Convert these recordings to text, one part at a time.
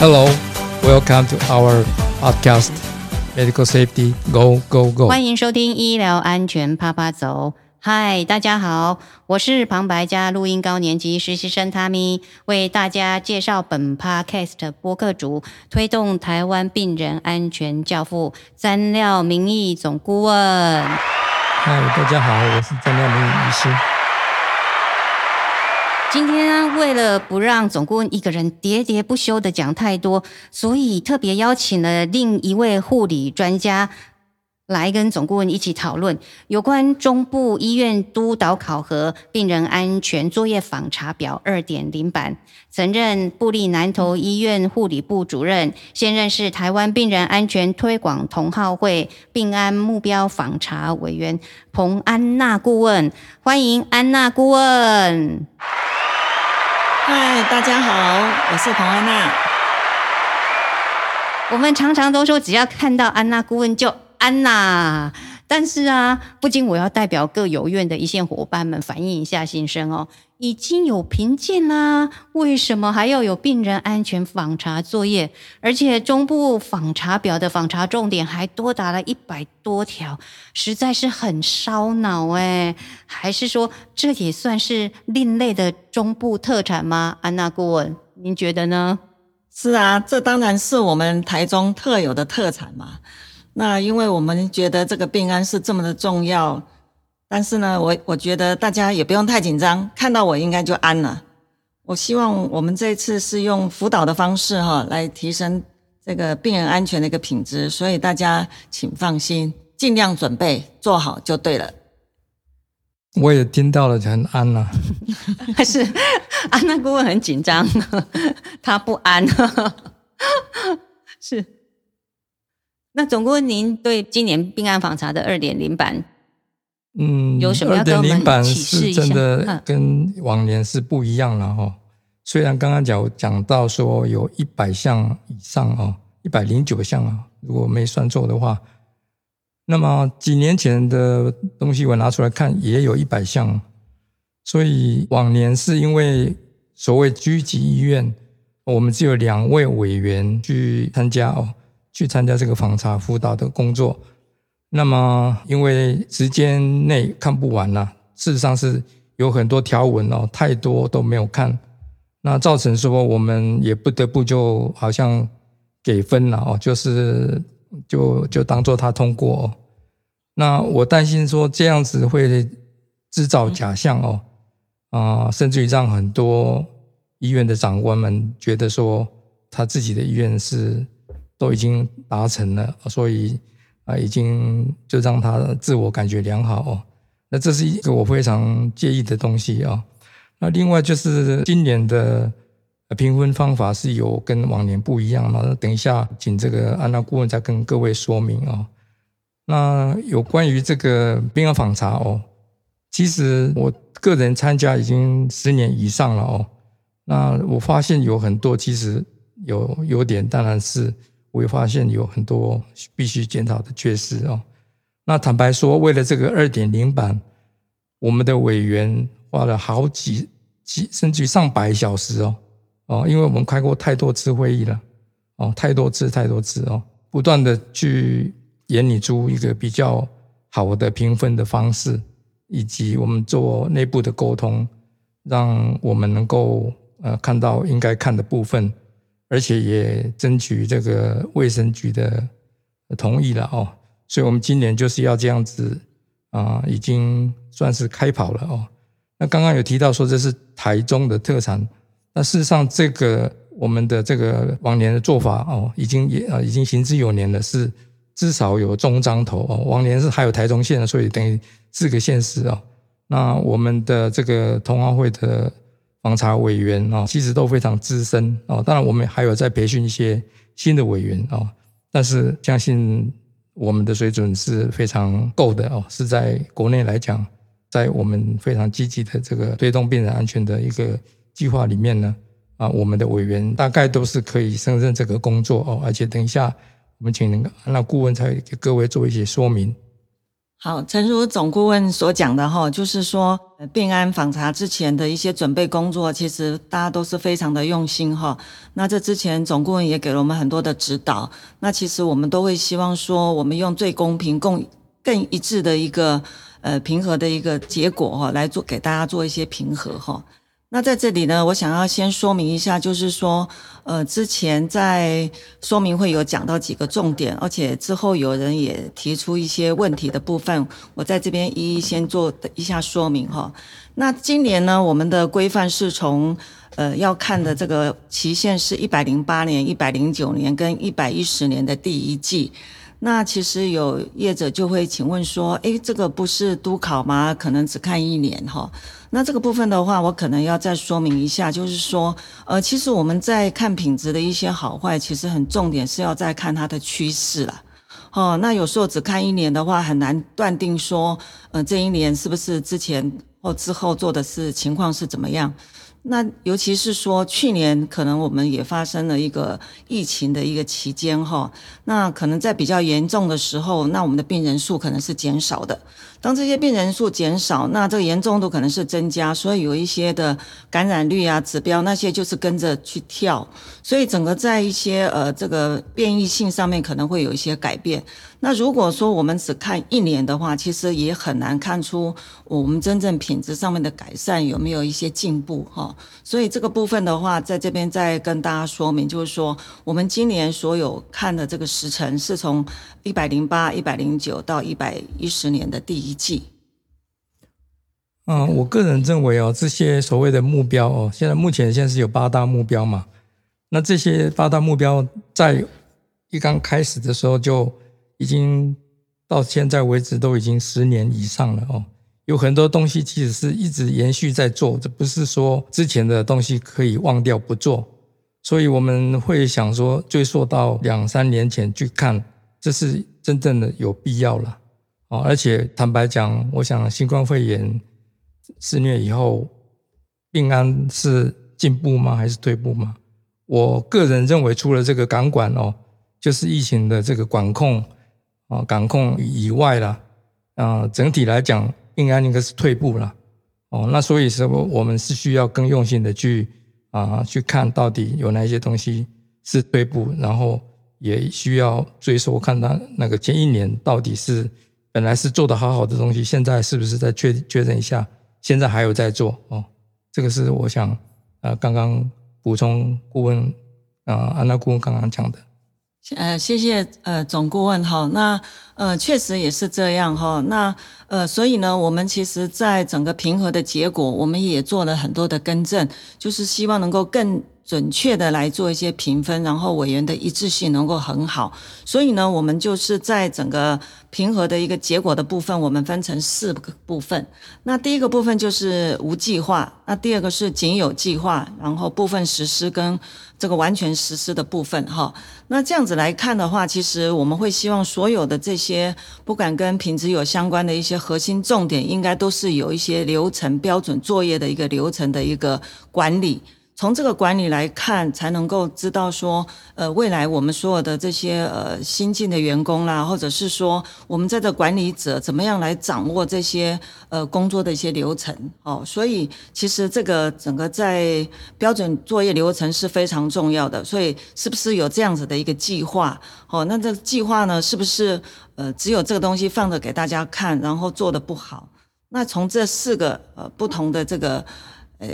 Hello, welcome to our podcast, Medical Safety Go Go Go。欢迎收听医疗安全啪啪走。嗨，大家好，我是旁白加录音高年级实习生 Tammy，为大家介绍本 podcast 播客主，推动台湾病人安全教父詹廖明义总顾问。嗨，大家好，我是詹廖明义医师。今天为了不让总顾问一个人喋喋不休的讲太多，所以特别邀请了另一位护理专家。来跟总顾问一起讨论有关中部医院督导考核病人安全作业访查表二点零版。曾任布利南投医院护理部主任，现任是台湾病人安全推广同好会病安目标访查委员彭安娜顾问。欢迎安娜顾问。嗨，大家好，我是彭安娜。我们常常都说，只要看到安娜顾问就。安娜，但是啊，不仅我要代表各有院的一线伙伴们反映一下心声哦，已经有评鉴啦，为什么还要有病人安全访查作业？而且中部访查表的访查重点还多达了一百多条，实在是很烧脑哎。还是说这也算是另类的中部特产吗？安娜顾问，您觉得呢？是啊，这当然是我们台中特有的特产嘛。那因为我们觉得这个病安是这么的重要，但是呢，我我觉得大家也不用太紧张，看到我应该就安了。我希望我们这次是用辅导的方式哈，来提升这个病人安全的一个品质，所以大家请放心，尽量准备做好就对了。我也听到了，很安了。还是安娜顾问很紧张，他不安，是。那总顾问，您对今年病案访查的二点零版，嗯，有什么要跟我们启示一下？真的跟往年是不一样了哈。虽然刚刚讲讲到说有一百项以上哦，一百零九项啊，如果没算错的话，那么几年前的东西我拿出来看，也有一百项。所以往年是因为所谓居级医院，我们只有两位委员去参加哦。去参加这个访查辅导的工作，那么因为时间内看不完了，事实上是有很多条文哦，太多都没有看，那造成说我们也不得不就好像给分了哦，就是就就当做他通过。那我担心说这样子会制造假象哦，啊，甚至于让很多医院的长官们觉得说他自己的医院是。都已经达成了，所以啊，已经就让他自我感觉良好哦。那这是一个我非常介意的东西啊。那另外就是今年的评分方法是有跟往年不一样那等一下，请这个安娜顾问再跟各位说明哦。那有关于这个病案访查哦，其实我个人参加已经十年以上了哦。那我发现有很多其实有优点，当然是。我会发现有很多必须检讨的缺失哦。那坦白说，为了这个二点零版，我们的委员花了好几几甚至上百小时哦哦，因为我们开过太多次会议了哦，太多次太多次哦，不断的去研拟出一个比较好的评分的方式，以及我们做内部的沟通，让我们能够呃看到应该看的部分。而且也争取这个卫生局的同意了哦，所以我们今年就是要这样子啊，已经算是开跑了哦。那刚刚有提到说这是台中的特产，那事实上这个我们的这个往年的做法哦，已经也啊已经行之有年了，是至少有中彰头哦，往年是还有台中县，所以等于四个县市哦。那我们的这个同行会的。访查委员啊，其实都非常资深哦。当然，我们还有在培训一些新的委员啊。但是，相信我们的水准是非常够的哦。是在国内来讲，在我们非常积极的这个推动病人安全的一个计划里面呢，啊，我们的委员大概都是可以胜任这个工作哦。而且，等一下我们请那个顾问再给各位做一些说明。好，诚如总顾问所讲的哈，就是说病安访查之前的一些准备工作，其实大家都是非常的用心哈。那这之前总顾问也给了我们很多的指导，那其实我们都会希望说，我们用最公平、更更一致的一个呃平和的一个结果哈，来做给大家做一些平和哈。那在这里呢，我想要先说明一下，就是说，呃，之前在说明会有讲到几个重点，而且之后有人也提出一些问题的部分，我在这边一一先做一下说明哈。那今年呢，我们的规范是从呃要看的这个期限是一百零八年、一百零九年跟一百一十年的第一季。那其实有业者就会请问说，诶，这个不是督考吗？可能只看一年哈。那这个部分的话，我可能要再说明一下，就是说，呃，其实我们在看品质的一些好坏，其实很重点是要再看它的趋势了。哦，那有时候只看一年的话，很难断定说，呃，这一年是不是之前或之后做的是情况是怎么样。那尤其是说，去年可能我们也发生了一个疫情的一个期间哈，那可能在比较严重的时候，那我们的病人数可能是减少的。当这些病人数减少，那这个严重度可能是增加，所以有一些的感染率啊指标那些就是跟着去跳，所以整个在一些呃这个变异性上面可能会有一些改变。那如果说我们只看一年的话，其实也很难看出我们真正品质上面的改善有没有一些进步哈。所以这个部分的话，在这边再跟大家说明，就是说我们今年所有看的这个时程是从一百零八、一百零九到一百一十年的第。一季，嗯，我个人认为哦，这些所谓的目标哦，现在目前现在是有八大目标嘛。那这些八大目标在一刚开始的时候就已经到现在为止都已经十年以上了哦。有很多东西其实是一直延续在做，这不是说之前的东西可以忘掉不做。所以我们会想说，追溯到两三年前去看，这是真正的有必要了。哦，而且坦白讲，我想新冠肺炎肆虐以后，病安是进步吗？还是退步吗？我个人认为，除了这个港管哦，就是疫情的这个管控啊，管控以外了，啊，整体来讲，应该应该是退步了。哦，那所以说，我们是需要更用心的去啊，去看到底有哪些东西是退步，然后也需要追溯看他那个前一年到底是。本来是做的好好的东西，现在是不是再确确认一下？现在还有在做哦，这个是我想呃刚刚补充顾问啊安娜顾问刚刚讲的。呃，谢谢呃总顾问哈，那呃确实也是这样哈，那呃所以呢，我们其实在整个平和的结果，我们也做了很多的更正，就是希望能够更。准确的来做一些评分，然后委员的一致性能够很好，所以呢，我们就是在整个平和的一个结果的部分，我们分成四个部分。那第一个部分就是无计划，那第二个是仅有计划，然后部分实施跟这个完全实施的部分哈。那这样子来看的话，其实我们会希望所有的这些不管跟品质有相关的一些核心重点，应该都是有一些流程标准作业的一个流程的一个管理。从这个管理来看，才能够知道说，呃，未来我们所有的这些呃新进的员工啦，或者是说我们在这管理者怎么样来掌握这些呃工作的一些流程哦。所以其实这个整个在标准作业流程是非常重要的。所以是不是有这样子的一个计划？哦，那这计划呢，是不是呃只有这个东西放着给大家看，然后做的不好？那从这四个呃不同的这个呃。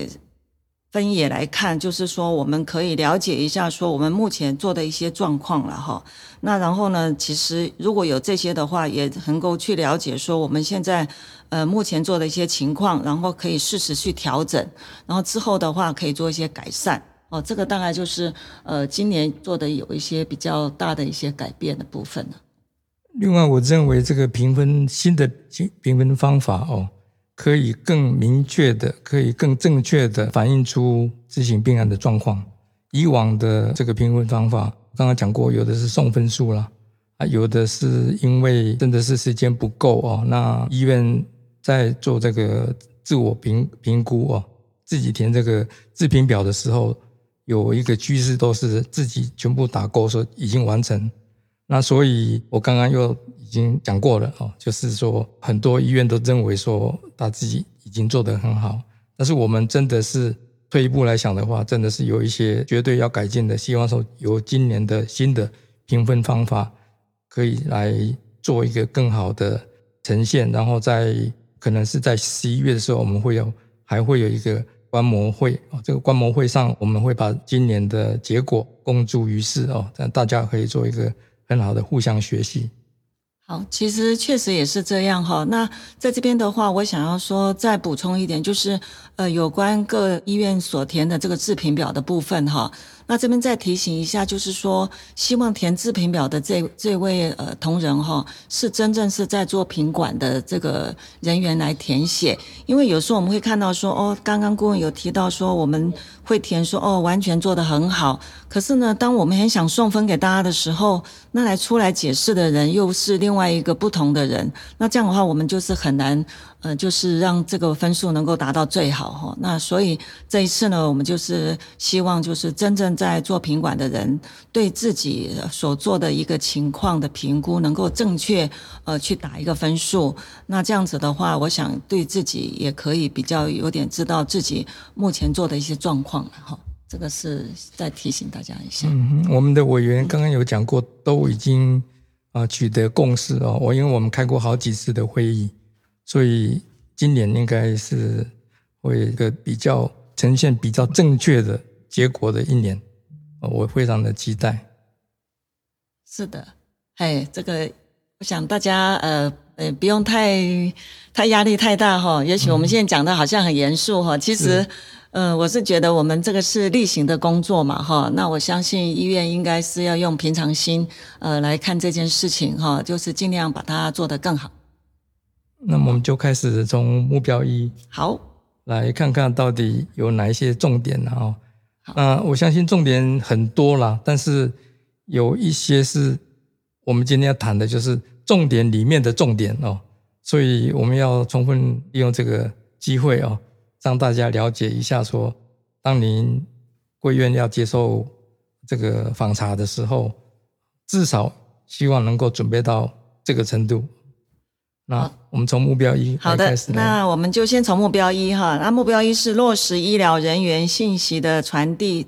分野来看，就是说我们可以了解一下，说我们目前做的一些状况了哈。那然后呢，其实如果有这些的话，也能够去了解说我们现在呃目前做的一些情况，然后可以适时去调整，然后之后的话可以做一些改善哦。这个大概就是呃今年做的有一些比较大的一些改变的部分了。另外，我认为这个评分新的评分方法哦。可以更明确的，可以更正确的反映出执行病案的状况。以往的这个评分方法，刚刚讲过，有的是送分数啦，啊，有的是因为真的是时间不够哦，那医院在做这个自我评评估哦，自己填这个自评表的时候，有一个趋势都是自己全部打勾说已经完成，那所以我刚刚又已经讲过了哦，就是说很多医院都认为说他自己已经做得很好，但是我们真的是退一步来想的话，真的是有一些绝对要改进的。希望说由今年的新的评分方法可以来做一个更好的呈现，然后在可能是在十一月的时候，我们会有还会有一个观摩会哦，这个观摩会上我们会把今年的结果公诸于世哦，让大家可以做一个。很好的互相学习。好，其实确实也是这样哈。那在这边的话，我想要说再补充一点，就是呃，有关各医院所填的这个自评表的部分哈。那这边再提醒一下，就是说，希望填自评表的这这位呃同仁哈，是真正是在做品管的这个人员来填写，因为有时候我们会看到说，哦，刚刚顾问有提到说，我们会填说，哦，完全做得很好，可是呢，当我们很想送分给大家的时候，那来出来解释的人又是另外一个不同的人，那这样的话，我们就是很难。呃，就是让这个分数能够达到最好哈。那所以这一次呢，我们就是希望就是真正在做品管的人，对自己所做的一个情况的评估能够正确，呃，去打一个分数。那这样子的话，我想对自己也可以比较有点知道自己目前做的一些状况哈。这个是再提醒大家一下。嗯，我们的委员刚刚有讲过，都已经啊取得共识哦。我因为我们开过好几次的会议。所以今年应该是会一个比较呈现比较正确的结果的一年，我非常的期待。是的，哎，这个我想大家呃呃不用太太压力太大哈。也许我们现在讲的好像很严肃哈，其实嗯我是觉得我们这个是例行的工作嘛哈。那我相信医院应该是要用平常心呃来看这件事情哈，就是尽量把它做得更好。那么我们就开始从目标一好来看看到底有哪一些重点呢？哦，那我相信重点很多啦，但是有一些是我们今天要谈的，就是重点里面的重点哦。所以我们要充分利用这个机会哦，让大家了解一下，说当您贵院要接受这个访查的时候，至少希望能够准备到这个程度。那我们从目标一好的，那我们就先从目标一哈。那目标一是落实医疗人员信息的传递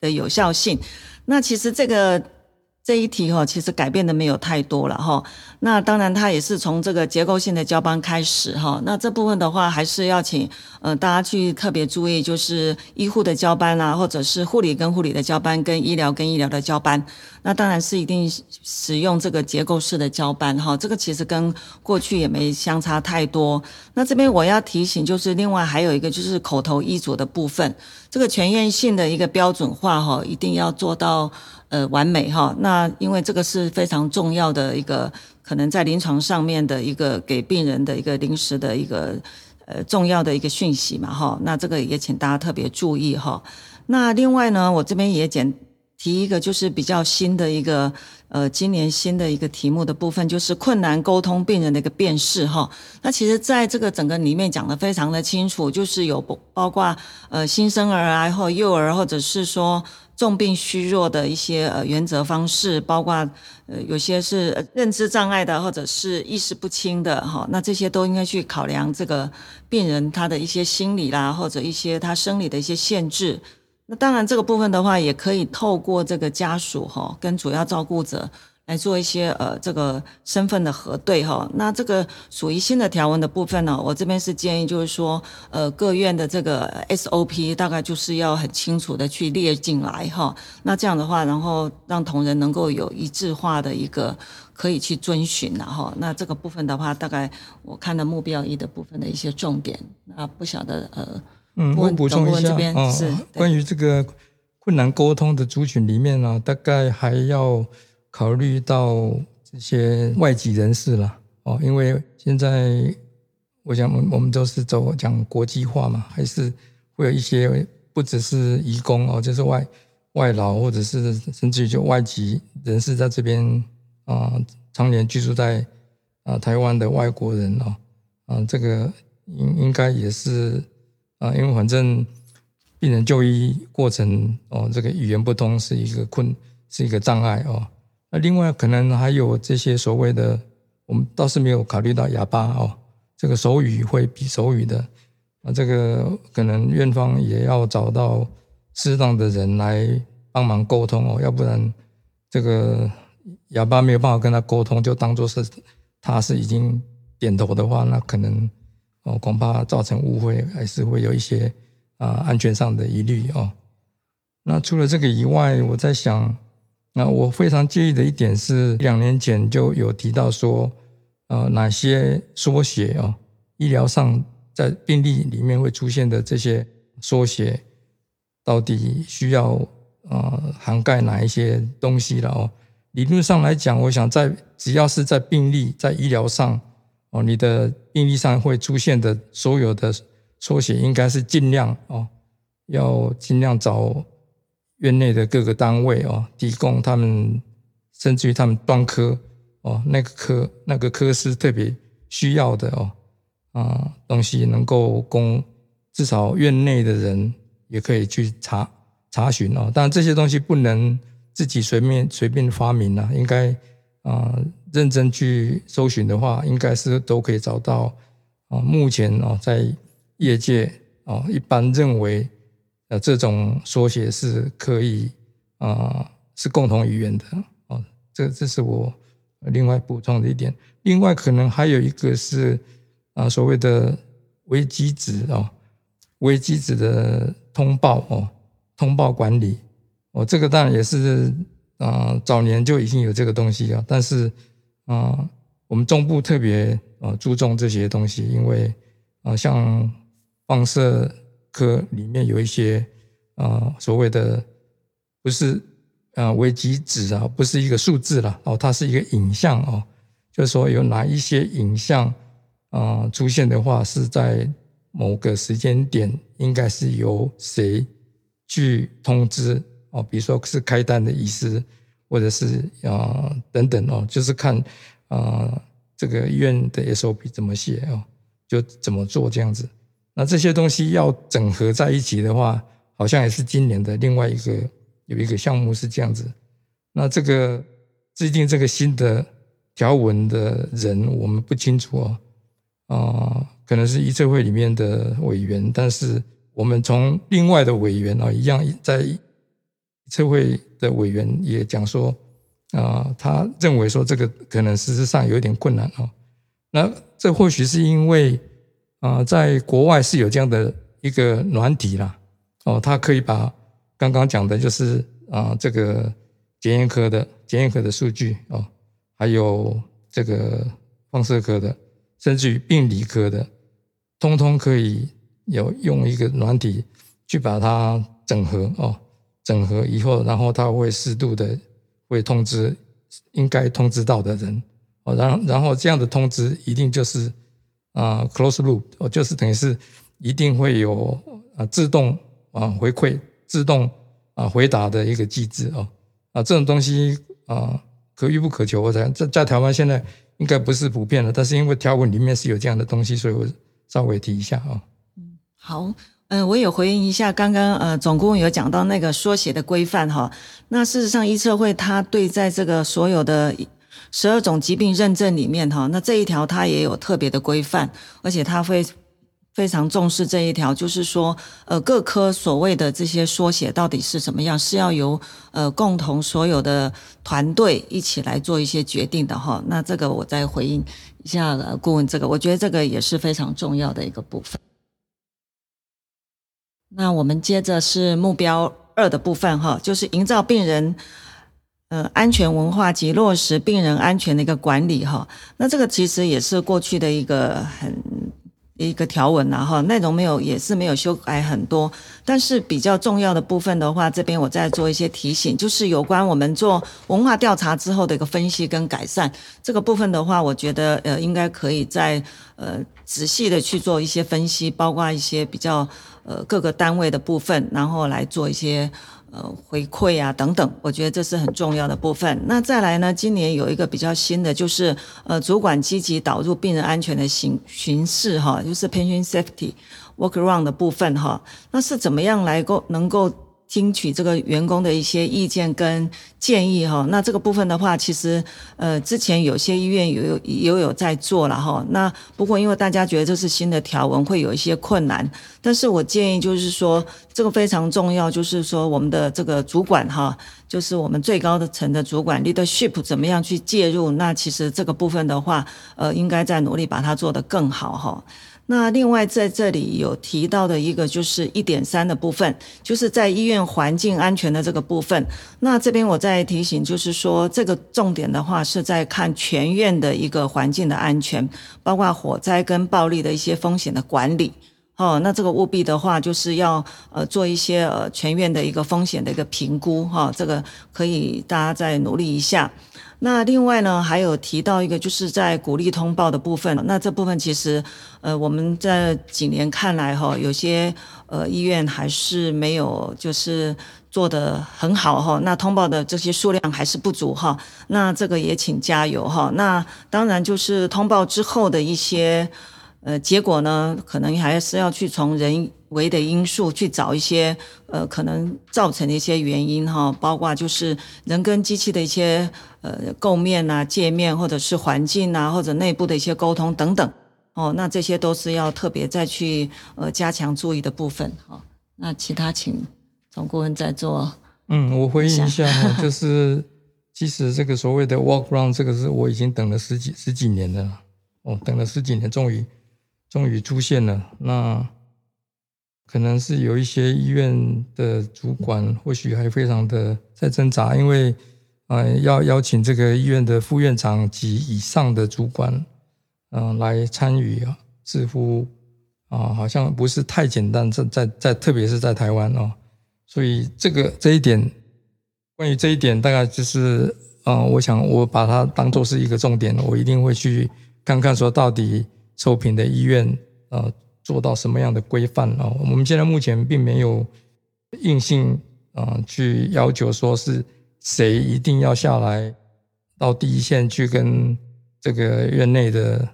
的有效性。那其实这个这一题哈，其实改变的没有太多了哈。那当然，它也是从这个结构性的交班开始哈。那这部分的话，还是要请呃大家去特别注意，就是医护的交班啊，或者是护理跟护理的交班，跟医疗跟医疗的交班。那当然是一定使用这个结构式的交班哈。这个其实跟过去也没相差太多。那这边我要提醒，就是另外还有一个就是口头医嘱的部分，这个全院性的一个标准化哈，一定要做到呃完美哈。那因为这个是非常重要的一个。可能在临床上面的一个给病人的一个临时的一个呃重要的一个讯息嘛哈，那这个也请大家特别注意哈。那另外呢，我这边也简提一个就是比较新的一个呃今年新的一个题目的部分，就是困难沟通病人的一个辨识哈。那其实在这个整个里面讲的非常的清楚，就是有包括呃新生儿啊或幼儿或者是说。重病虚弱的一些呃原则方式，包括呃有些是认知障碍的，或者是意识不清的哈，那这些都应该去考量这个病人他的一些心理啦，或者一些他生理的一些限制。那当然这个部分的话，也可以透过这个家属哈跟主要照顾者。来做一些呃这个身份的核对哈，那这个属于新的条文的部分呢，我这边是建议就是说，呃各院的这个 SOP 大概就是要很清楚的去列进来哈，那这样的话，然后让同仁能够有一致化的一个可以去遵循然后，那这个部分的话，大概我看的目标一的部分的一些重点，那不晓得呃，嗯，我补充一下啊，是关于这个困难沟通的族群里面呢，大概还要。考虑到这些外籍人士了哦，因为现在我想，我们都是走讲国际化嘛，还是会有一些不只是移工哦，就是外外劳或者是甚至于就外籍人士在这边啊，常年居住在啊台湾的外国人哦，啊，这个应应该也是啊，因为反正病人就医过程哦，这个语言不通是一个困是一个障碍哦。那另外可能还有这些所谓的，我们倒是没有考虑到哑巴哦，这个手语会比手语的啊，这个可能院方也要找到适当的人来帮忙沟通哦，要不然这个哑巴没有办法跟他沟通，就当做是他是已经点头的话，那可能哦恐怕造成误会，还是会有一些啊安全上的疑虑哦。那除了这个以外，我在想，那我非常介意的一点是，两年前就有提到说，呃，哪些缩写哦，医疗上在病历里面会出现的这些缩写，到底需要呃涵盖哪一些东西了哦？理论上来讲，我想在只要是在病历在医疗上哦，你的病历上会出现的所有的缩写，应该是尽量哦，要尽量找。院内的各个单位哦，提供他们甚至于他们专科哦，那个科那个科是特别需要的哦啊东西，能够供至少院内的人也可以去查查询哦。但这些东西不能自己随便随便发明啊，应该啊认真去搜寻的话，应该是都可以找到啊。目前哦，在业界哦，一般认为。呃，这种缩写是可以啊，是共同语言的哦。这这是我另外补充的一点。另外，可能还有一个是啊，所谓的危机值哦，危机值的通报哦，通报管理哦，这个当然也是啊，早年就已经有这个东西啊。但是啊，我们中部特别啊注重这些东西，因为啊，像放射。科里面有一些啊，所谓的不是啊危机值啊，不是一个数字了哦，它是一个影像哦，就是说有哪一些影像啊出现的话，是在某个时间点，应该是由谁去通知哦，比如说是开单的医师，或者是啊等等哦，就是看啊这个医院的 SOP 怎么写哦，就怎么做这样子。那这些东西要整合在一起的话，好像也是今年的另外一个有一个项目是这样子。那这个制定这个新的条文的人，我们不清楚哦，啊，可能是议策会里面的委员，但是我们从另外的委员啊，一样在议会的委员也讲说，啊，他认为说这个可能事实上有一点困难哦。那这或许是因为。啊，在国外是有这样的一个软体啦，哦，它可以把刚刚讲的，就是啊，这个检验科的检验科的数据哦，还有这个放射科的，甚至于病理科的，通通可以有用一个软体去把它整合哦，整合以后，然后它会适度的会通知应该通知到的人哦，然然后这样的通知一定就是。啊，close loop，哦，就是等于是一定会有啊自动啊回馈、自动啊回答的一个机制哦，啊，这种东西啊可遇不可求，我想在在台湾现在应该不是普遍的，但是因为条文里面是有这样的东西，所以我稍微提一下啊。嗯，好，嗯，我也回应一下刚刚呃总共有讲到那个缩写的规范哈，那事实上医策会它对在这个所有的。十二种疾病认证里面，哈，那这一条它也有特别的规范，而且它会非常重视这一条，就是说，呃，各科所谓的这些缩写到底是什么样，是要由呃共同所有的团队一起来做一些决定的，哈。那这个我再回应一下顾问，这个我觉得这个也是非常重要的一个部分。那我们接着是目标二的部分，哈，就是营造病人。呃，安全文化及落实病人安全的一个管理哈，那这个其实也是过去的一个很一个条文呐哈，内容没有也是没有修改很多，但是比较重要的部分的话，这边我再做一些提醒，就是有关我们做文化调查之后的一个分析跟改善这个部分的话，我觉得呃应该可以在呃仔细的去做一些分析，包括一些比较呃各个单位的部分，然后来做一些。呃，回馈啊，等等，我觉得这是很重要的部分。那再来呢，今年有一个比较新的，就是呃，主管积极导入病人安全的形形式哈，就是 p e n s i o n safety work around 的部分哈。那是怎么样来够能够听取这个员工的一些意见跟建议哈。那这个部分的话，其实呃之前有些医院有有有有在做了哈。那不过因为大家觉得这是新的条文，会有一些困难。但是我建议就是说，这个非常重要，就是说我们的这个主管哈，就是我们最高的层的主管 leadership 怎么样去介入？那其实这个部分的话，呃，应该在努力把它做得更好哈。那另外在这里有提到的一个就是一点三的部分，就是在医院环境安全的这个部分。那这边我再提醒，就是说这个重点的话是在看全院的一个环境的安全，包括火灾跟暴力的一些风险的管理。哦，那这个务必的话就是要呃做一些呃全院的一个风险的一个评估哈，这个可以大家再努力一下。那另外呢，还有提到一个，就是在鼓励通报的部分。那这部分其实，呃，我们在几年看来哈，有些呃医院还是没有就是做得很好哈。那通报的这些数量还是不足哈。那这个也请加油哈。那当然就是通报之后的一些呃结果呢，可能还是要去从人。为的因素去找一些呃可能造成的一些原因哈，包括就是人跟机器的一些呃构面啊、界面或者是环境啊，或者内部的一些沟通等等哦，那这些都是要特别再去呃加强注意的部分哈。那其他请总顾问再做。嗯，我回应一下哈，就是其实这个所谓的 walk round 这个是我已经等了十几十几年了，哦，等了十几年，终于终于出现了那。可能是有一些医院的主管，或许还非常的在挣扎，因为，呃，要邀请这个医院的副院长及以上的主管，嗯，来参与啊，似乎啊，好像不是太简单。在在在，特别是在台湾哦，所以这个这一点，关于这一点，大概就是，嗯，我想我把它当做是一个重点，我一定会去看看，说到底受评的医院，呃。做到什么样的规范啊？我们现在目前并没有硬性啊去要求说是谁一定要下来到第一线去跟这个院内的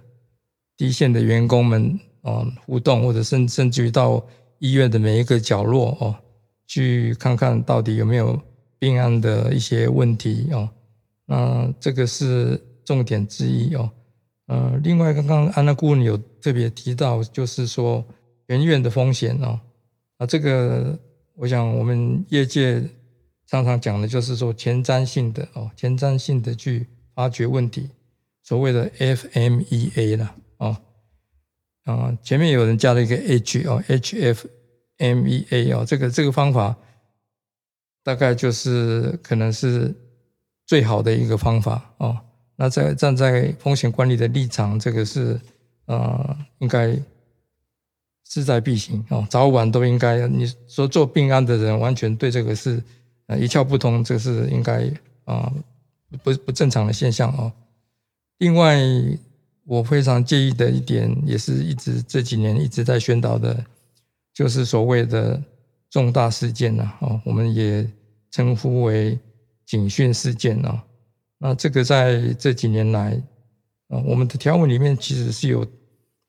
第一线的员工们啊互动，或者甚甚至于到医院的每一个角落哦，去看看到底有没有病案的一些问题哦。那这个是重点之一哦。呃，另外，刚刚安娜顾问有特别提到，就是说全院的风险哦，啊，这个我想我们业界常常讲的就是说前瞻性的哦，前瞻性的去发掘问题，所谓的 FMEA 了哦，啊，前面有人加了一个 H 哦，HFMEA 哦，这个这个方法大概就是可能是最好的一个方法哦。那在站在风险管理的立场，这个是呃，应该势在必行哦，早晚都应该。你说做病案的人完全对这个是呃一窍不通，这是应该啊不不正常的现象哦。另外，我非常介意的一点，也是一直这几年一直在宣导的，就是所谓的重大事件呐哦，我们也称呼为警讯事件哦。那这个在这几年来，啊，我们的条文里面其实是有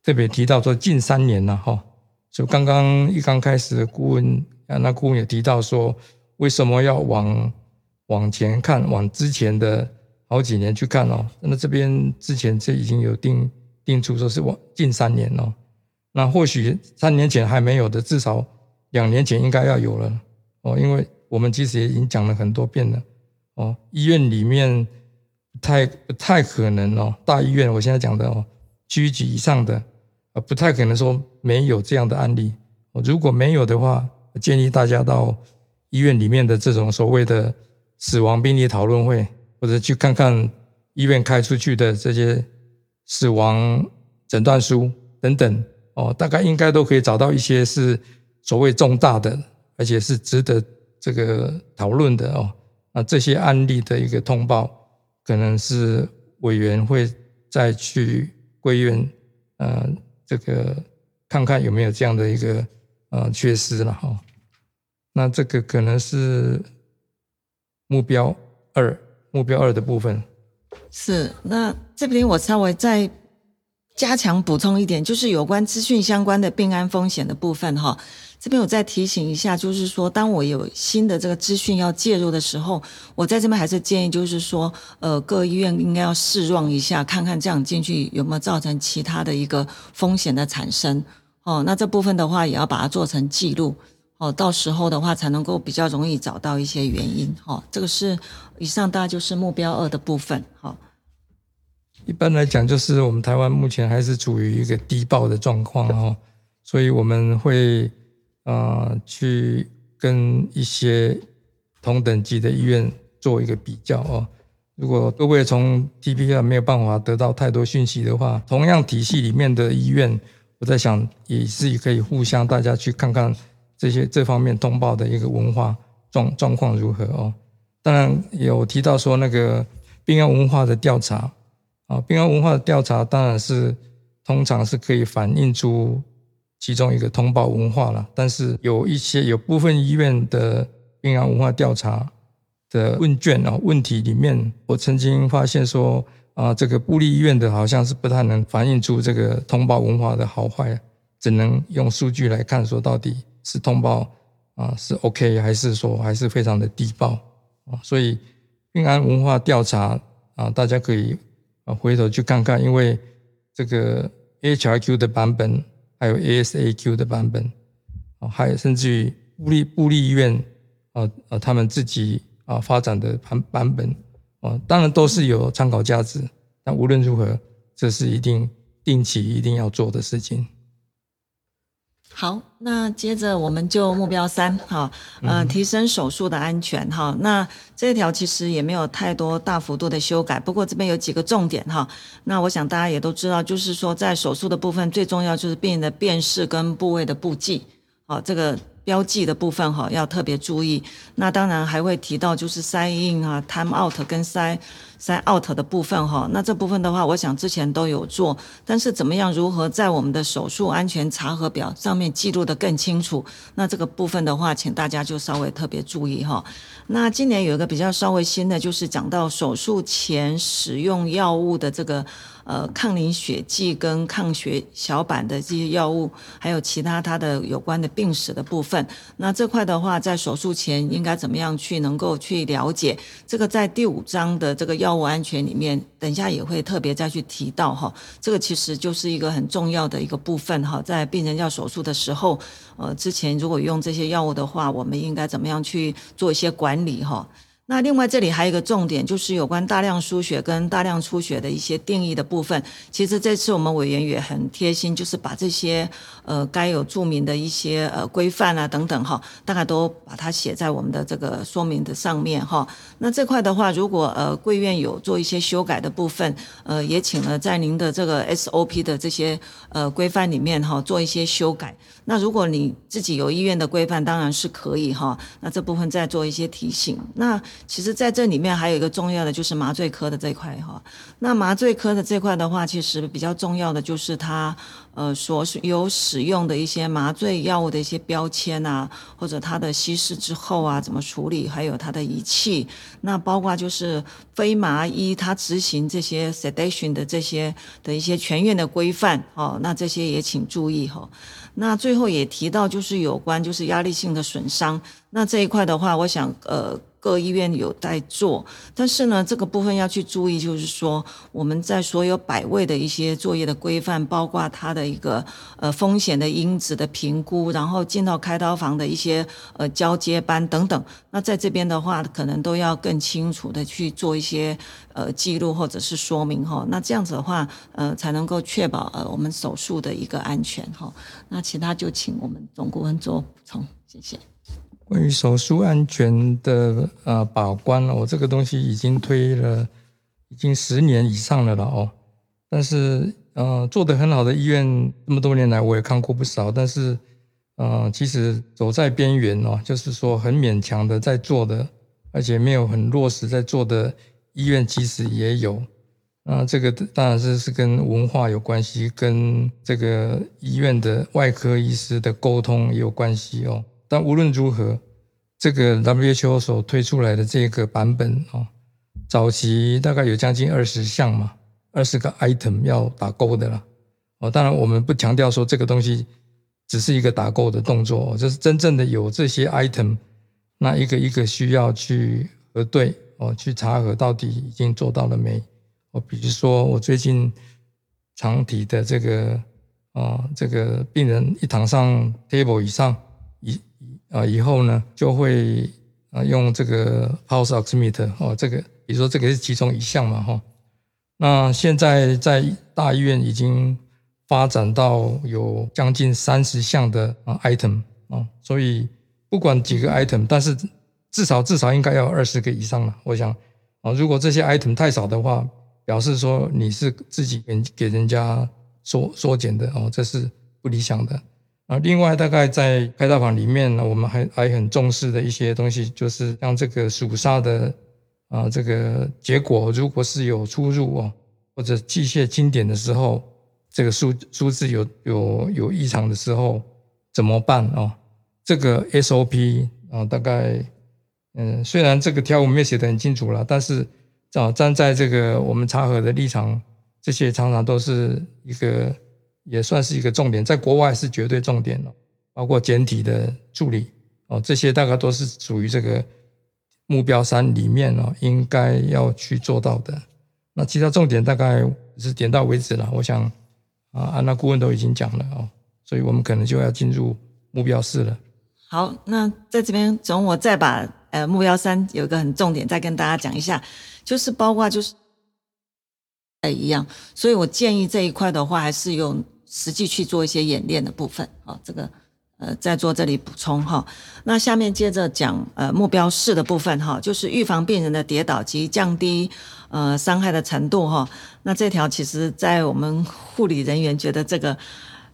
特别提到说近三年了哈。就刚刚一刚开始，顾问啊，那顾问也提到说，为什么要往往前看，往之前的好几年去看哦？那这边之前这已经有定定出说是往近三年哦。那或许三年前还没有的，至少两年前应该要有了哦，因为我们其实也已经讲了很多遍了哦，医院里面。太不太可能哦，大医院我现在讲的哦，区级以上的，呃，不太可能说没有这样的案例。如果没有的话，建议大家到医院里面的这种所谓的死亡病例讨论会，或者去看看医院开出去的这些死亡诊断书等等哦，大概应该都可以找到一些是所谓重大的，而且是值得这个讨论的哦。那这些案例的一个通报。可能是委员会再去归院，呃，这个看看有没有这样的一个呃缺失了哈。那这个可能是目标二，目标二的部分。是，那这边我稍微再加强补充一点，就是有关资讯相关的病安风险的部分哈。这边我再提醒一下，就是说，当我有新的这个资讯要介入的时候，我在这边还是建议，就是说，呃，各医院应该要试用一下，看看这样进去有没有造成其他的一个风险的产生。哦，那这部分的话，也要把它做成记录。哦，到时候的话，才能够比较容易找到一些原因。哦，这个是以上大概就是目标二的部分。好，一般来讲，就是我们台湾目前还是处于一个低报的状况。哦，所以我们会。啊，去跟一些同等级的医院做一个比较哦。如果各位从 TPR 没有办法得到太多讯息的话，同样体系里面的医院，我在想也是可以互相大家去看看这些这方面通报的一个文化状状况如何哦。当然有提到说那个病案文化的调查啊，病案文化的调查当然是通常是可以反映出。其中一个通报文化了，但是有一些有部分医院的病案文化调查的问卷啊，问题里面，我曾经发现说啊，这个布利医院的好像是不太能反映出这个通报文化的好坏，只能用数据来看说到底是通报啊是 OK 还是说还是非常的低报啊，所以病案文化调查啊，大家可以啊回头去看看，因为这个 HRQ 的版本。还有 ASAQ 的版本，啊，还有甚至于布利布利医院，啊啊，他们自己啊发展的版版本，啊，当然都是有参考价值。但无论如何，这是一定定期一定要做的事情。好，那接着我们就目标三，哈，呃，提升手术的安全，哈，那这条其实也没有太多大幅度的修改，不过这边有几个重点，哈，那我想大家也都知道，就是说在手术的部分，最重要就是病人的辨识跟部位的布记，好，这个。标记的部分哈，要特别注意。那当然还会提到就是塞 in in 啊，time out 跟塞塞 out 的部分哈。那这部分的话，我想之前都有做，但是怎么样如何在我们的手术安全查核表上面记录的更清楚？那这个部分的话，请大家就稍微特别注意哈。那今年有一个比较稍微新的，就是讲到手术前使用药物的这个。呃，抗凝血剂跟抗血小板的这些药物，还有其他它的有关的病史的部分，那这块的话，在手术前应该怎么样去能够去了解？这个在第五章的这个药物安全里面，等一下也会特别再去提到哈。这个其实就是一个很重要的一个部分哈，在病人要手术的时候，呃，之前如果用这些药物的话，我们应该怎么样去做一些管理哈？那另外这里还有一个重点，就是有关大量输血跟大量出血的一些定义的部分。其实这次我们委员也很贴心，就是把这些呃该有注明的一些呃规范啊等等哈，大概都把它写在我们的这个说明的上面哈。那这块的话，如果呃贵院有做一些修改的部分，呃也请了在您的这个 SOP 的这些呃规范里面哈做一些修改。那如果你自己有医院的规范，当然是可以哈。那这部分再做一些提醒。那其实在这里面还有一个重要的，就是麻醉科的这块哈。那麻醉科的这块的话，其实比较重要的就是它呃所有使用的一些麻醉药物的一些标签啊，或者它的稀释之后啊怎么处理，还有它的仪器。那包括就是非麻医它执行这些 sedation 的这些的一些全院的规范哦。那这些也请注意哈。那最后也提到就是有关就是压力性的损伤。那这一块的话，我想呃。各医院有在做，但是呢，这个部分要去注意，就是说我们在所有百位的一些作业的规范，包括它的一个呃风险的因子的评估，然后进到开刀房的一些呃交接班等等，那在这边的话，可能都要更清楚的去做一些呃记录或者是说明哈。那这样子的话，呃，才能够确保呃我们手术的一个安全哈。那其他就请我们总顾问做补充，谢谢。关于手术安全的呃把关，我这个东西已经推了已经十年以上了了哦。但是呃做的很好的医院，这么多年来我也看过不少。但是呃其实走在边缘哦，就是说很勉强的在做的，而且没有很落实在做的医院，其实也有。啊，这个当然是是跟文化有关系，跟这个医院的外科医师的沟通也有关系哦。但无论如何，这个 WHO 所推出来的这个版本哦，早期大概有将近二十项嘛，二十个 item 要打勾的了。哦，当然我们不强调说这个东西只是一个打勾的动作，就是真正的有这些 item，那一个一个需要去核对哦，去查核到底已经做到了没？哦，比如说我最近常提的这个啊，这个病人一躺上 table 以上以啊以后呢，就会啊用这个 pulse oximeter 哦，这个比如说这个是其中一项嘛哈。那现在在大医院已经。发展到有将近三十项的啊 item 啊，所以不管几个 item，但是至少至少应该要二十个以上了。我想啊，如果这些 item 太少的话，表示说你是自己给给人家缩缩减的哦，这是不理想的啊。另外，大概在开刀房里面呢，我们还还很重视的一些东西，就是像这个鼠杀的啊这个结果，如果是有出入哦，或者机械经典的时候。这个数数字有有有异常的时候怎么办哦？这个 SOP 啊，大概嗯，虽然这个条文没有写得很清楚了，但是啊，站在这个我们查核的立场，这些常常都是一个也算是一个重点，在国外是绝对重点了，包括简体的助理哦，这些大概都是属于这个目标三里面哦，应该要去做到的。那其他重点大概是点到为止了，我想。啊，安娜顾问都已经讲了哦，所以我们可能就要进入目标四了。好，那在这边，总我再把呃目标三有一个很重点再跟大家讲一下，就是包括就是呃一样，所以我建议这一块的话，还是用实际去做一些演练的部分啊，这个呃在做这里补充哈。那下面接着讲呃目标四的部分哈，就是预防病人的跌倒及降低。呃，伤害的程度哈，那这条其实，在我们护理人员觉得这个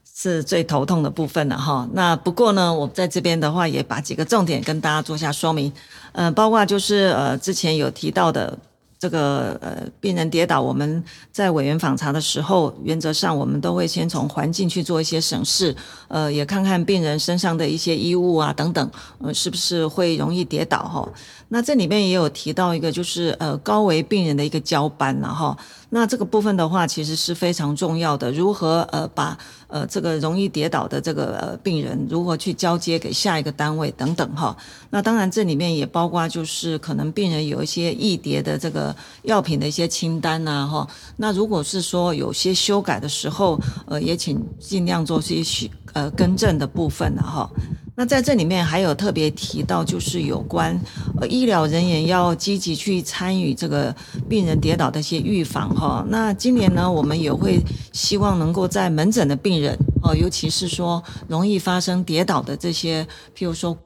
是最头痛的部分了哈。那不过呢，我在这边的话，也把几个重点跟大家做下说明。呃，包括就是呃，之前有提到的。这个呃，病人跌倒，我们在委员访查的时候，原则上我们都会先从环境去做一些审视，呃，也看看病人身上的一些衣物啊等等，呃，是不是会容易跌倒哈？那这里面也有提到一个，就是呃，高危病人的一个交班了哈。那这个部分的话，其实是非常重要的，如何呃把。呃，这个容易跌倒的这个呃病人，如何去交接给下一个单位等等哈？那当然这里面也包括就是可能病人有一些易跌的这个药品的一些清单呐哈。那如果是说有些修改的时候，呃，也请尽量做些许呃更正的部分了哈。那在这里面还有特别提到，就是有关呃医疗人员要积极去参与这个病人跌倒的一些预防哈。那今年呢，我们也会希望能够在门诊的病人哦，尤其是说容易发生跌倒的这些，譬如说，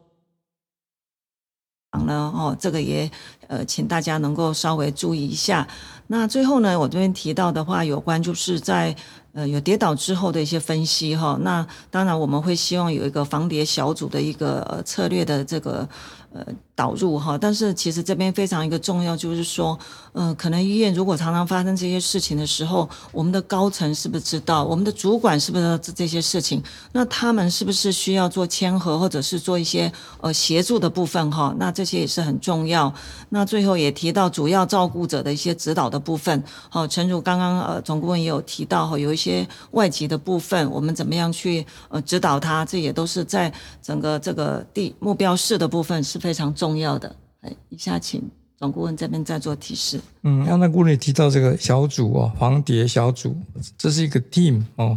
呢哦，这个也呃，请大家能够稍微注意一下。那最后呢，我这边提到的话，有关就是在。呃，有跌倒之后的一些分析哈，那当然我们会希望有一个防跌小组的一个呃策略的这个呃。导入哈，但是其实这边非常一个重要，就是说，呃，可能医院如果常常发生这些事情的时候，我们的高层是不是知道？我们的主管是不是知这些事情？那他们是不是需要做签合，或者是做一些呃协助的部分哈？那这些也是很重要。那最后也提到主要照顾者的一些指导的部分。好，陈如刚刚呃总顾问也有提到哈，有一些些外籍的部分，我们怎么样去呃指导他？这也都是在整个这个地目标市的部分是非常。重要的，哎，以下请总顾问这边再做提示。嗯，刚才顾问也提到这个小组哦，防谍小组，这是一个 team 哦，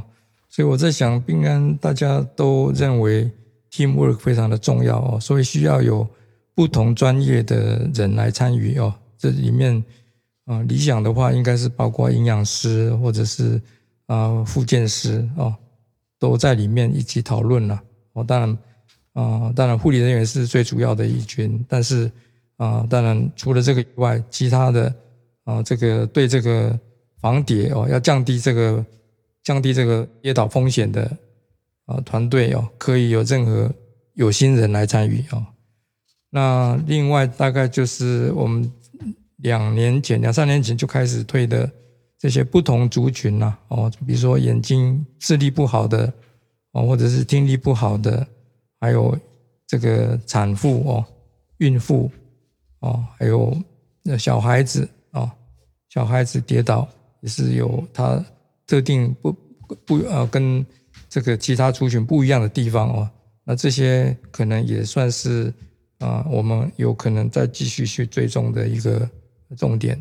所以我在想，病安大家都认为 team work 非常的重要哦，所以需要有不同专业的人来参与哦。这里面啊，理想的话应该是包括营养师或者是啊，复健师哦，都在里面一起讨论了。哦，当然。啊，当然护理人员是最主要的一群，但是啊，当然除了这个以外，其他的啊，这个对这个防跌哦，要降低这个降低这个跌倒风险的啊团队哦，可以有任何有心人来参与哦。那另外大概就是我们两年前、两三年前就开始推的这些不同族群呐哦，比如说眼睛视力不好的哦，或者是听力不好的。还有这个产妇哦，孕妇哦，还有那小孩子哦，小孩子跌倒也是有他特定不不呃跟这个其他族群不一样的地方哦。那这些可能也算是啊、我们有可能再继续去追踪的一个重点。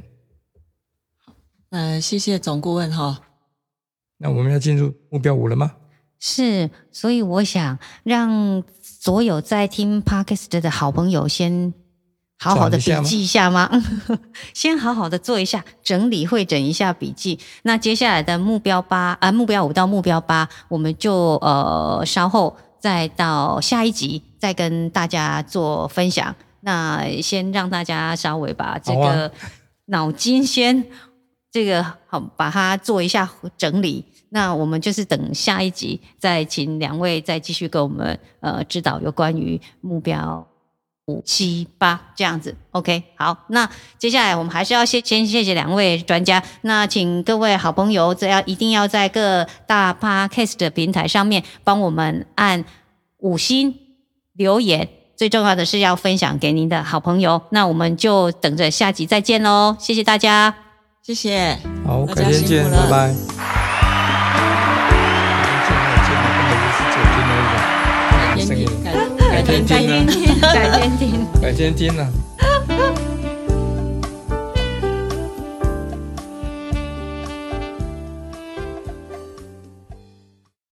呃，谢谢总顾问哈。那我们要进入目标五了吗？是，所以我想让所有在听 Podcast 的好朋友先好好的笔转一下吗记一下吗？先好好的做一下整理，会诊一下笔记。那接下来的目标八啊、目标五到目标八，我们就呃稍后再到下一集再跟大家做分享。那先让大家稍微把这个脑筋先这个好把它做一下整理。那我们就是等下一集再请两位再继续给我们呃指导有关于目标五七八这样子。OK，好，那接下来我们还是要先先谢谢两位专家。那请各位好朋友，只要一定要在各大 Podcast 的平台上面帮我们按五星留言。最重要的是要分享给您的好朋友。那我们就等着下集再见喽，谢谢大家。谢谢。好，改天见，拜拜。改天听，改改天听，改天听，改天听。改天听了。